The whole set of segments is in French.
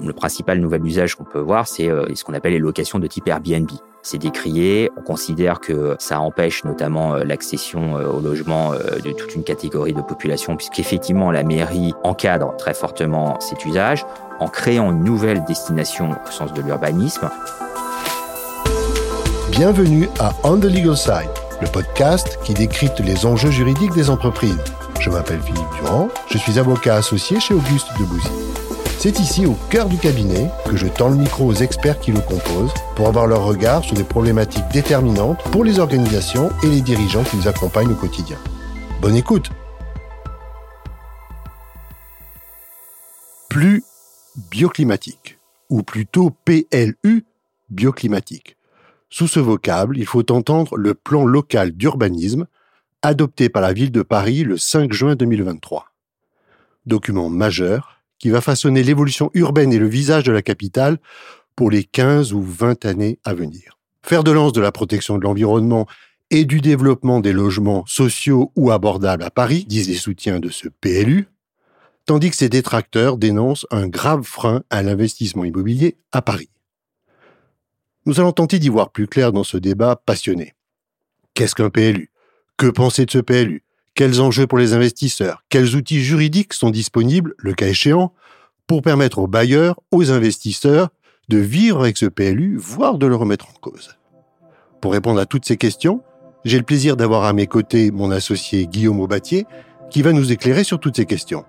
Le principal nouvel usage qu'on peut voir, c'est ce qu'on appelle les locations de type Airbnb. C'est décrié. On considère que ça empêche notamment l'accession au logement de toute une catégorie de population, puisqu'effectivement la mairie encadre très fortement cet usage en créant une nouvelle destination au sens de l'urbanisme. Bienvenue à On the Legal Side, le podcast qui décrypte les enjeux juridiques des entreprises. Je m'appelle Philippe Durand, je suis avocat associé chez Auguste Debouzy. C'est ici, au cœur du cabinet, que je tends le micro aux experts qui le composent pour avoir leur regard sur des problématiques déterminantes pour les organisations et les dirigeants qui nous accompagnent au quotidien. Bonne écoute Plus bioclimatique, ou plutôt PLU bioclimatique. Sous ce vocable, il faut entendre le plan local d'urbanisme adopté par la ville de Paris le 5 juin 2023. Document majeur qui va façonner l'évolution urbaine et le visage de la capitale pour les 15 ou 20 années à venir. Faire de lance de la protection de l'environnement et du développement des logements sociaux ou abordables à Paris, disent les soutiens de ce PLU, tandis que ses détracteurs dénoncent un grave frein à l'investissement immobilier à Paris. Nous allons tenter d'y voir plus clair dans ce débat passionné. Qu'est-ce qu'un PLU Que penser de ce PLU Quels enjeux pour les investisseurs? Quels outils juridiques sont disponibles, le cas échéant, pour permettre aux bailleurs, aux investisseurs, de vivre avec ce PLU, voire de le remettre en cause? Pour répondre à toutes ces questions, j'ai le plaisir d'avoir à mes côtés mon associé Guillaume Aubatier, qui va nous éclairer sur toutes ces questions.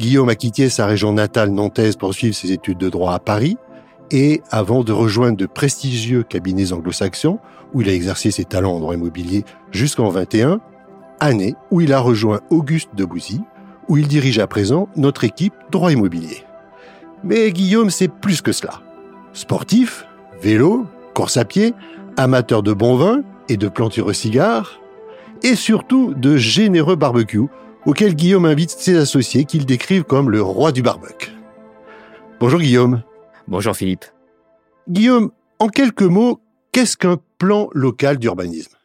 Guillaume a quitté sa région natale nantaise pour suivre ses études de droit à Paris et avant de rejoindre de prestigieux cabinets anglo-saxons où il a exercé ses talents en droit immobilier jusqu'en 21, année où il a rejoint Auguste Debouzy, où il dirige à présent notre équipe droit immobilier. Mais Guillaume, c'est plus que cela. Sportif, vélo, course à pied, amateur de bon vin et de planture cigares, et surtout de généreux barbecue, auquel Guillaume invite ses associés qu'il décrivent comme le roi du barbecue. Bonjour Guillaume. Bonjour Philippe. Guillaume, en quelques mots, qu'est-ce qu'un plan local d'urbanisme?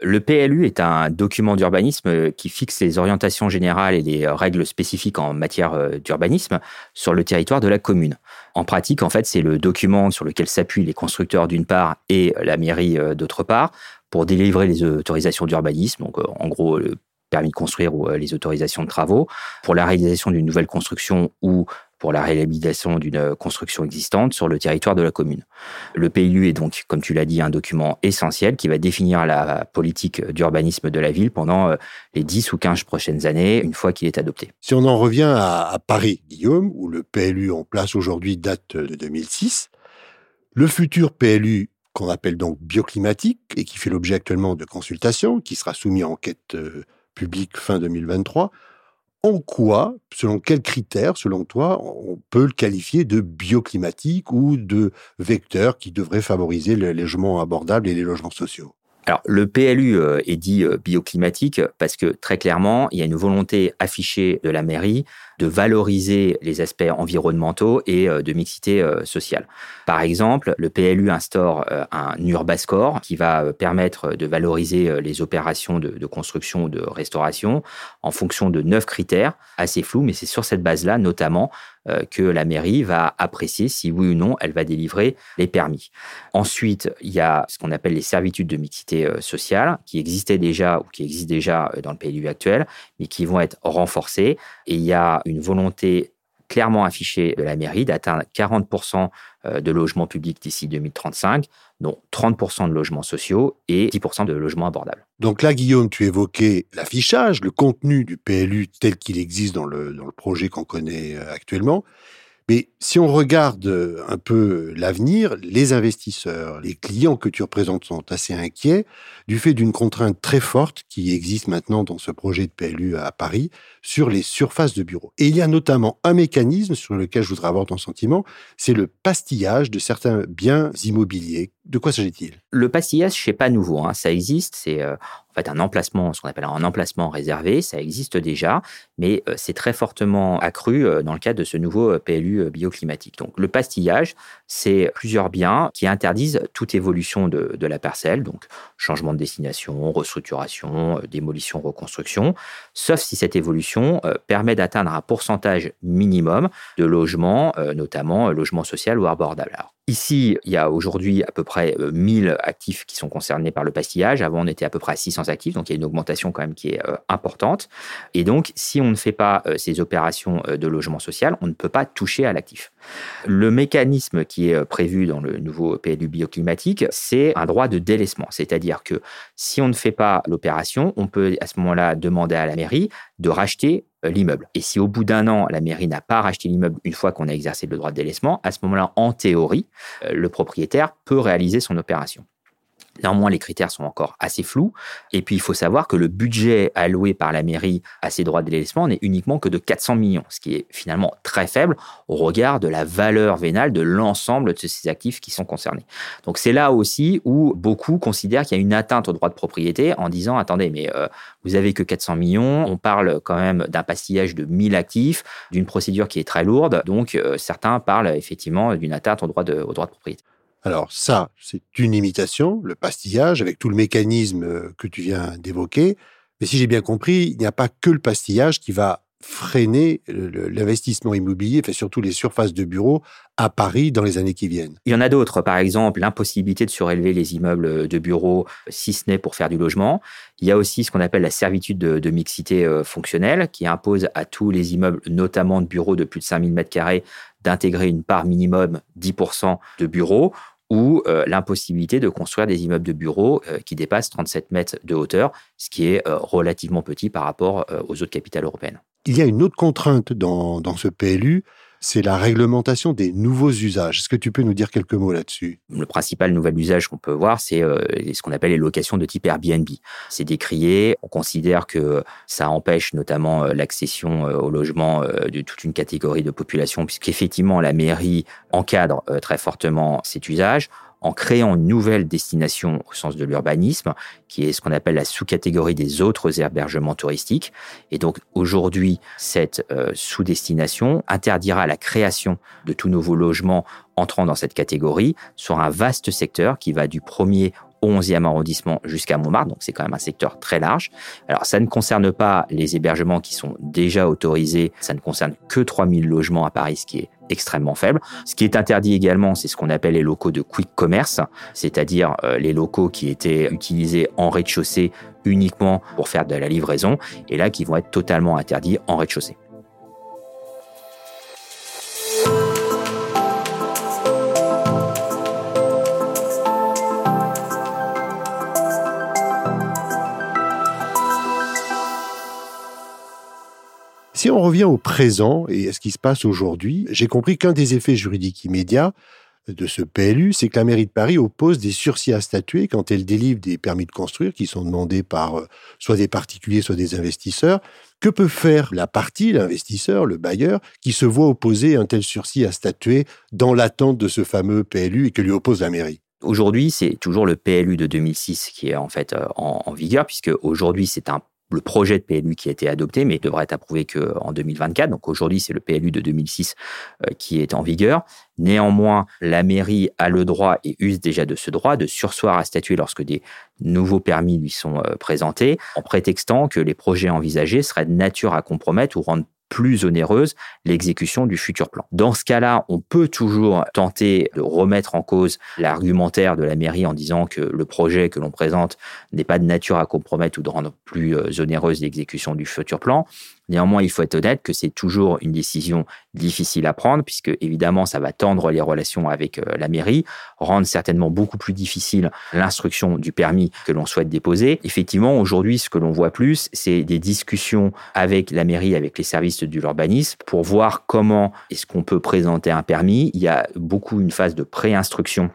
Le PLU est un document d'urbanisme qui fixe les orientations générales et les règles spécifiques en matière euh, d'urbanisme sur le territoire de la commune. En pratique, en fait, c'est le document sur lequel s'appuient les constructeurs d'une part et la mairie euh, d'autre part pour délivrer les autorisations d'urbanisme, donc euh, en gros le permis de construire ou les autorisations de travaux, pour la réalisation d'une nouvelle construction ou pour la réhabilitation d'une construction existante sur le territoire de la commune. Le PLU est donc, comme tu l'as dit, un document essentiel qui va définir la politique d'urbanisme de la ville pendant euh, les 10 ou 15 prochaines années, une fois qu'il est adopté. Si on en revient à, Paris, Guillaume, où le PLU en place aujourd'hui date de 2006, le futur PLU qu'on appelle donc bioclimatique et qui fait l'objet actuellement de consultations, qui sera soumis à enquête euh, publique fin 2023, en quoi, selon quels critères, selon toi, on peut le qualifier de bioclimatique ou de vecteur qui devrait favoriser le logement abordable et les logements sociaux? Alors, le PLU euh, est dit euh, bioclimatique parce que très clairement, il y a une volonté affichée de la mairie de valoriser les aspects environnementaux et euh, de mixité sociale. Par exemple, le PLU instaure un Urbascore qui va permettre de valoriser les opérations de, de construction ou de restauration en fonction de neuf critères assez flous, mais c'est sur cette base-là notamment que la mairie va apprécier si oui ou non elle va délivrer les permis. Ensuite, il y a ce qu'on appelle les servitudes de mixité euh, sociale qui existaient déjà ou qui existent déjà euh, dans le PLU actuel, mais qui vont être renforcées. Et il y a une volonté clairement affichée de la mairie d'atteindre 40% de logements publics d'ici 2035, dont 30% de logements sociaux et 10% de logements abordables. Donc là, Guillaume, tu évoquais l'affichage, le contenu du PLU tel qu'il existe dans le, dans le projet qu'on connaît euh, actuellement. Mais si on regarde euh, un peu l'avenir, les investisseurs, les clients que tu représentes sont assez inquiets du fait d'une contrainte très forte qui existe maintenant dans ce projet de PLU à Paris sur les surfaces de bureaux. Et il y a notamment un mécanisme sur lequel je voudrais avoir ton sentiment, c'est le pastillage de certains biens immobiliers De quoi s'agit-il? Le pastillage, c'est pas nouveau. Hein. Ça existe. C'est euh, en fait un emplacement, ce qu'on appelle un emplacement réservé. Ça existe déjà, mais euh, c'est très fortement accru euh, dans le cadre de ce nouveau PLU bioclimatique. Donc, le pastillage, c'est plusieurs biens qui interdisent toute évolution de, la parcelle, donc changement de destination, restructuration, démolition, reconstruction, sauf si cette évolution permet d'atteindre un pourcentage minimum de logements, notamment logement social ou abordable. Alors, Ici, il y a aujourd'hui à peu près 1000 euh, actifs qui sont concernés par le pastillage. Avant, on était à peu près à 600 actifs, donc il y a une augmentation quand même qui est euh, importante. Et donc, si on ne fait pas euh, ces opérations de logement social, on ne peut pas toucher à l'actif. Le mécanisme qui est prévu dans le nouveau PLU bioclimatique, c'est un droit de délaissement. C'est-à-dire que si on ne fait pas l'opération, on peut à ce moment-là demander à la mairie de racheter l'immeuble. Et si au bout d'un an, la mairie n'a pas racheté l'immeuble une fois qu'on a exercé le droit de délaissement, à ce moment-là, en théorie, euh, le propriétaire peut réaliser son opération. Néanmoins, les critères sont encore assez flous. Et puis, il faut savoir que le budget alloué par la mairie à ces droits de délaissement n'est uniquement que de 400 millions, ce qui est finalement très faible au regard de la valeur vénale de l'ensemble de ces actifs qui sont concernés. Donc, c'est là aussi où beaucoup considèrent qu'il y a une atteinte au droit de propriété en disant, attendez, mais euh, vous avez que 400 millions, on parle quand même d'un pastillage de 1000 actifs, d'une procédure qui est très lourde. Donc, euh, certains parlent effectivement d'une atteinte au droit de, au droit de propriété. Alors ça, c'est une imitation, le pastillage, avec tout le mécanisme euh, que tu viens d'évoquer. Mais si j'ai bien compris, il n'y a pas que le pastillage qui va freiner l'investissement immobilier, fait surtout les surfaces de bureaux à Paris dans les années qui viennent. Il y en a d'autres, par exemple l'impossibilité de surélever les immeubles de bureaux, si ce n'est pour faire du logement. Il y a aussi ce qu'on appelle la servitude de, mixité euh, fonctionnelle, qui impose à tous les immeubles, notamment de bureaux de plus de 5000 m2, d'intégrer une part minimum 10% de bureaux ou euh, l'impossibilité de construire des immeubles de bureaux euh, qui dépassent 37 mètres de hauteur, ce qui est euh, relativement petit par rapport aux autres capitales européennes. Il y a une autre contrainte dans, dans ce PLU, c'est la réglementation des nouveaux usages. Est-ce que tu peux nous dire quelques mots là-dessus? Le principal nouvel usage qu'on peut voir, c'est euh, ce qu'on appelle les locations de type Airbnb. C'est décrié, on considère que ça empêche notamment euh, l'accession euh, au logement de toute une catégorie de population, puisqu'effectivement la mairie encadre très fortement cet usage en créant une nouvelle destination au sens de l'urbanisme, qui est ce qu'on appelle la sous-catégorie des autres hébergements touristiques. Et donc aujourd'hui, cette euh, sous-destination interdira la création de tout nouveau logement entrant dans cette catégorie sur un vaste secteur qui va du premier au 11e arrondissement jusqu'à Montmartre, donc c'est quand même un secteur très large. Alors ça ne concerne pas les hébergements qui sont déjà autorisés, ça ne concerne que 3000 logements à Paris, ce qui est extrêmement faible. Ce qui est interdit également, c'est ce qu'on appelle les locaux de quick commerce, c'est-à-dire euh, les locaux qui étaient utilisés en rez-de-chaussée uniquement pour faire de la livraison, et là qui vont être totalement interdits en rez-de-chaussée. On revient au présent et à ce qui se passe aujourd'hui, j'ai compris qu'un des effets juridiques immédiats de ce PLU, c'est que la mairie de Paris oppose des sursis à statuer quand elle délivre des permis de construire qui sont demandés par euh, soit des particuliers, soit des investisseurs. Que peut faire la partie, l'investisseur, le bailleur, qui se voit opposer un tel sursis à statuer dans l'attente de ce fameux PLU et que lui oppose la mairie? Aujourd'hui, c'est toujours le PLU de 2006 qui est en fait euh, en, en vigueur, puisque aujourd'hui, c'est un le projet de PLU qui a été adopté, mais devrait être approuvé qu'en 2024. Donc aujourd'hui, c'est le PLU de 2006 euh, qui est en vigueur. Néanmoins, la mairie a le droit et use déjà de ce droit de sursoir à statuer lorsque des nouveaux permis lui sont euh, présentés, en prétextant que les projets envisagés seraient de nature à compromettre ou rendre plus onéreuse l'exécution du futur plan. Dans ce cas-là, on peut toujours tenter de remettre en cause l'argumentaire de la mairie en disant que le projet que l'on présente n'est pas de nature à compromettre ou de rendre plus euh, onéreuse l'exécution du futur plan. Néanmoins, il faut être honnête que c'est toujours une décision difficile à prendre, puisque évidemment, ça va tendre les relations avec euh, la mairie, rendre certainement beaucoup plus difficile l'instruction du permis que l'on souhaite déposer. Effectivement, aujourd'hui, ce que l'on voit plus, c'est des discussions avec la mairie, avec les services de l'urbanisme, pour voir comment est-ce qu'on peut présenter un permis. Il y a beaucoup une phase de préinstruction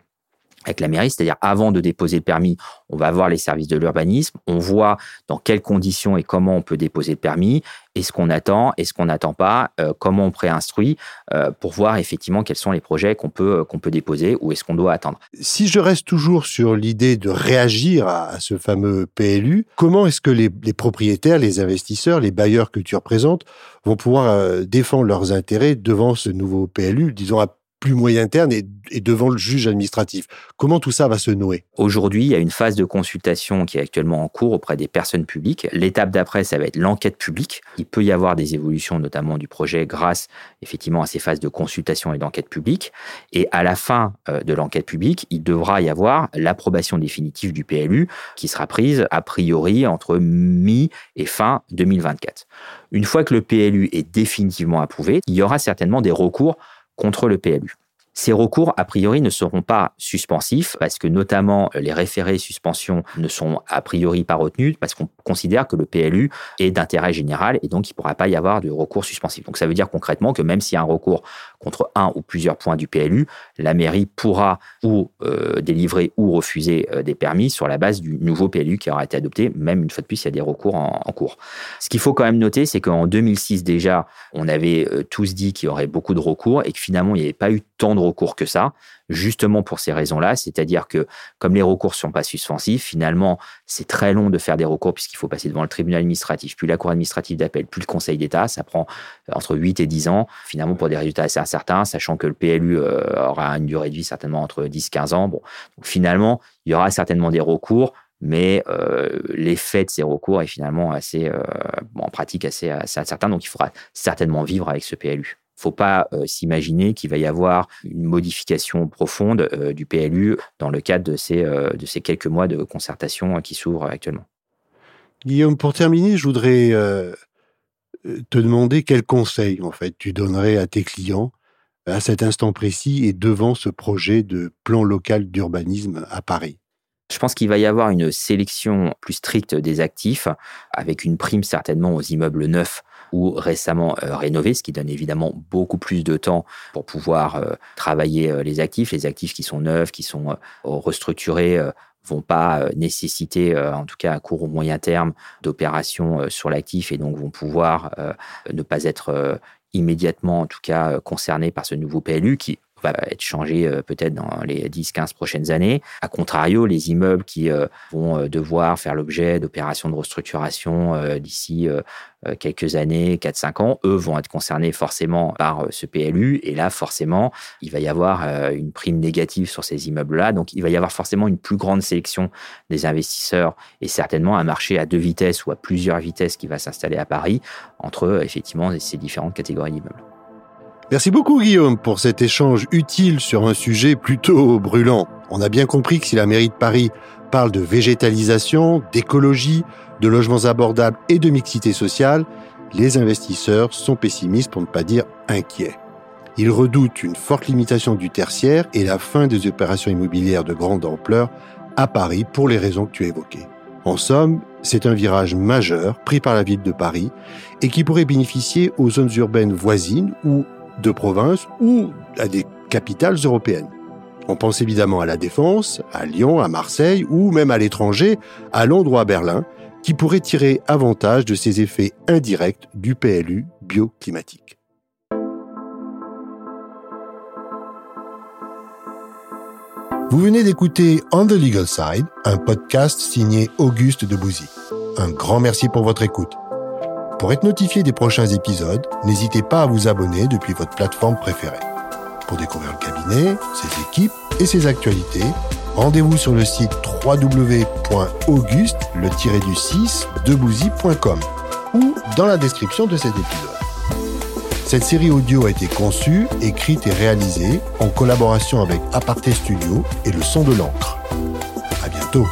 avec la mairie, c'est-à-dire avant de déposer le permis, on va voir les services de l'urbanisme, on voit dans quelles conditions et comment on peut déposer le permis, est-ce qu'on attend, est-ce qu'on n'attend pas, euh, comment on préinstruit euh, pour voir effectivement quels sont les projets qu'on peut, euh, qu'on peut déposer ou est-ce qu'on doit attendre. Si je reste toujours sur l'idée de réagir à, ce fameux PLU, comment est-ce que les, propriétaires, les investisseurs, les bailleurs que tu représentes vont pouvoir défendre leurs intérêts devant ce nouveau PLU, disons à plus moyen terme et, devant le juge administratif. Comment tout ça va se nouer? Aujourd'hui, il y a une phase de consultation qui est actuellement en cours auprès des personnes publiques. L'étape d'après, ça va être l'enquête publique. Il peut y avoir des évolutions, notamment du projet, grâce effectivement à ces phases de consultation et d'enquête publique. Et à la fin euh, de l'enquête publique, il devra y avoir l'approbation définitive du PLU qui sera prise a priori entre mi et fin 2024. Une fois que le PLU est définitivement approuvé, il y aura certainement des recours contre le PLU. Ces recours, a priori, ne seront pas suspensifs parce que notamment les référés suspension ne sont a priori pas retenus parce qu'on considère que le PLU est d'intérêt général et donc il ne pourra pas y avoir de recours suspensif. Donc ça veut dire concrètement que même s'il y a un recours contre un ou plusieurs points du PLU, la mairie pourra ou euh, délivrer ou refuser euh, des permis sur la base du nouveau PLU qui aura été adopté, même une fois de plus, il y a des recours en, cours. Ce qu'il faut quand même noter, c'est qu'en 2006 déjà, on avait euh, tous dit qu'il y aurait beaucoup de recours et que finalement, il n'y avait pas eu tant de recours que ça justement pour ces raisons-là, c'est-à-dire que comme les recours ne sont pas suspensifs, finalement, c'est très long de faire des recours puisqu'il faut passer devant le tribunal administratif, puis la cour administrative d'appel, puis le conseil d'État, ça prend euh, entre 8 et 10 ans, finalement pour des résultats assez incertains, sachant que le PLU euh, aura une durée de vie certainement entre 10 et 15 ans. Bon, finalement, il y aura certainement des recours, mais euh, l'effet de ces recours est finalement assez, en pratique assez incertain, donc il faudra certainement vivre avec ce PLU faut pas euh, s'imaginer qu'il va y avoir une modification profonde euh, du PLU dans le cadre de ces, euh, de ces quelques mois de concertation qui s'ouvrent actuellement. Guillaume, pour terminer, je voudrais te demander quel conseil en fait tu donnerais à tes clients à cet instant précis et devant ce projet de plan local d'urbanisme à Paris? Je pense qu'il va y avoir une sélection plus stricte des actifs, avec une prime certainement aux immeubles neufs ou récemment euh, rénovés, ce qui donne évidemment beaucoup plus de temps pour pouvoir euh, travailler euh, les actifs. Les actifs qui sont neufs, qui sont restructurés, vont pas nécessiter, en tout cas à court ou moyen terme, d'opérations sur l'actif et donc vont pouvoir ne pas être immédiatement, en tout cas, concernés par ce nouveau PLU qui va être changé euh, peut-être dans les 10-15 prochaines années. A contrario, les immeubles qui euh, vont euh, devoir faire l'objet d'opérations de restructuration d'ici quelques années, 4-5 ans, eux vont être concernés forcément par ce PLU. Et là, forcément, il va y avoir une prime négative sur ces immeubles-là. Donc, il va y avoir forcément une plus grande sélection des investisseurs et certainement un marché à deux vitesses ou à plusieurs vitesses qui va s'installer à Paris entre effectivement ces différentes catégories d'immeubles. Merci beaucoup Guillaume pour cet échange utile sur un sujet plutôt brûlant. On a bien compris que si la mairie de Paris parle de végétalisation, d'écologie, de logements abordables et de mixité sociale, les investisseurs sont pessimistes pour ne pas dire inquiets. Ils redoutent une forte limitation du tertiaire et la fin des opérations immobilières de grande ampleur à Paris pour les raisons que tu as évoquées. En somme, c'est un virage majeur pris par la ville de Paris et qui pourrait bénéficier aux zones urbaines voisines ou de province ou à des capitales européennes. On pense évidemment à la Défense, à Lyon, à Marseille ou même à l'étranger, à Londres ou à Berlin, qui pourraient tirer avantage de ces effets indirects du PLU bioclimatique. Vous venez d'écouter On the Legal Side, un podcast signé Auguste Debouzy. Un grand merci pour votre écoute. Pour être notifié des prochains épisodes, n'hésitez pas à vous abonner depuis votre plateforme préférée. Pour découvrir le cabinet, ses équipes et ses actualités, rendez-vous sur le site www.auguste du 6 debouzy.com ou dans la description de cet épisode. Cette série audio a été conçue, écrite et réalisée en collaboration avec Aparté Studio et le son de l'encre. À bientôt!